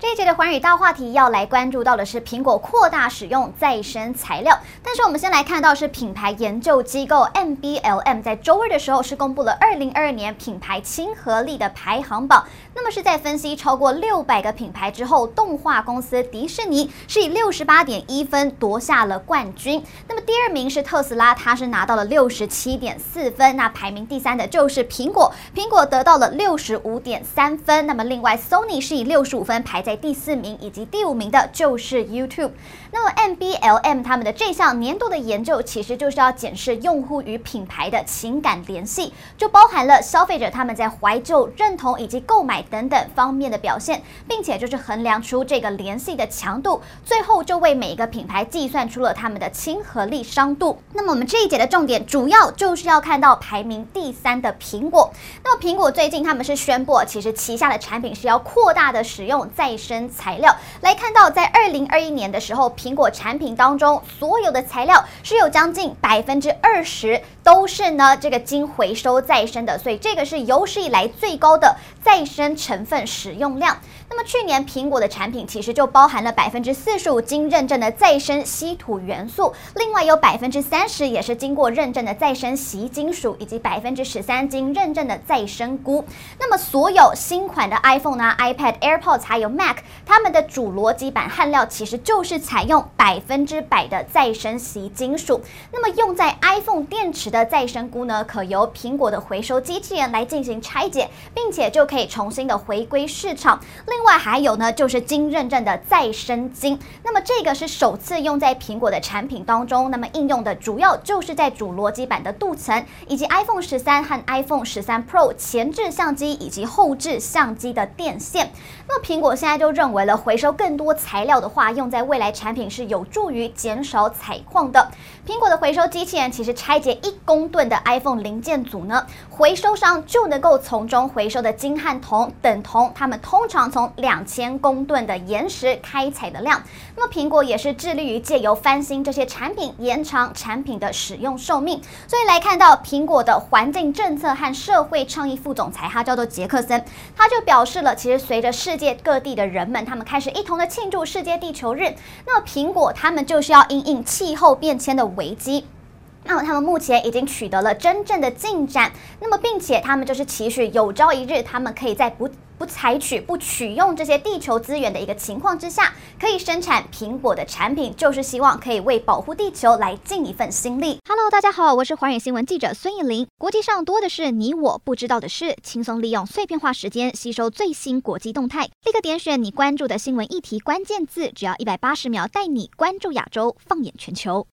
这一节的寰宇大话题要来关注到的是苹果扩大使用再生材料，但是我们先来看到是品牌研究机构 MBLM 在周二的时候是公布了二零二二年品牌亲和力的排行榜，那么是在分析超过六百个品牌之后，动画公司迪士尼是以六十八点一分夺下了冠军，那么第二名是特斯拉，它是拿到了六十七点四分，那排名第三的就是苹果，苹果得到了六十五点三分，那么另外 Sony 是以六十五分排在。第四名以及第五名的就是 YouTube。那么 MBLM 他们的这项年度的研究，其实就是要检视用户与品牌的情感联系，就包含了消费者他们在怀旧、认同以及购买等等方面的表现，并且就是衡量出这个联系的强度，最后就为每一个品牌计算出了他们的亲和力商度。那么我们这一节的重点，主要就是要看到排名第三的苹果。那么苹果最近他们是宣布，其实旗下的产品是要扩大的使用再生材料。来看到，在二零二一年的时候，苹果产品当中所有的材料是有将近百分之二十都是呢这个经回收再生的，所以这个是有史以来最高的再生成分使用量。那么去年苹果的产品其实就包含了百分之四十五经认证的再生稀土元素，另外有百分之三十也是经过认证的再生锡金属，以及百分之十三经认证的再生钴。那么所有新款的 iPhone 呢、iPad、AirPods 还有 Mac，它们的主逻辑板焊料其实就是采用百分之百的再生锡金属。那么用在 iPhone 电池的再生钴呢，可由苹果的回收机器人来进行拆解，并且就可以重新的回归市场。另另外还有呢，就是经认证的再生金。那么这个是首次用在苹果的产品当中。那么应用的主要就是在主逻辑板的镀层，以及 iPhone 十三和 iPhone 十三 Pro 前置相机以及后置相机的电线。那么苹果现在就认为了，回收更多材料的话，用在未来产品是有助于减少采矿的。苹果的回收机器人其实拆解一公吨的 iPhone 零件组呢，回收商就能够从中回收的金和铜等同他们通常从两千公吨的岩石开采的量。那么苹果也是致力于借由翻新这些产品，延长产品的使用寿命。所以来看到苹果的环境政策和社会倡议副总裁，他叫做杰克森，他就表示了，其实随着世界各地的人们，他们开始一同的庆祝世界地球日，那么苹果他们就是要因应气候变迁的危机。那么他们目前已经取得了真正的进展，那么并且他们就是期许有朝一日，他们可以在不不采取、不取用这些地球资源的一个情况之下，可以生产苹果的产品，就是希望可以为保护地球来尽一份心力。Hello，大家好，我是寰宇新闻记者孙艺林。国际上多的是你我不知道的事，轻松利用碎片化时间吸收最新国际动态，立刻点选你关注的新闻议题关键字，只要一百八十秒，带你关注亚洲，放眼全球。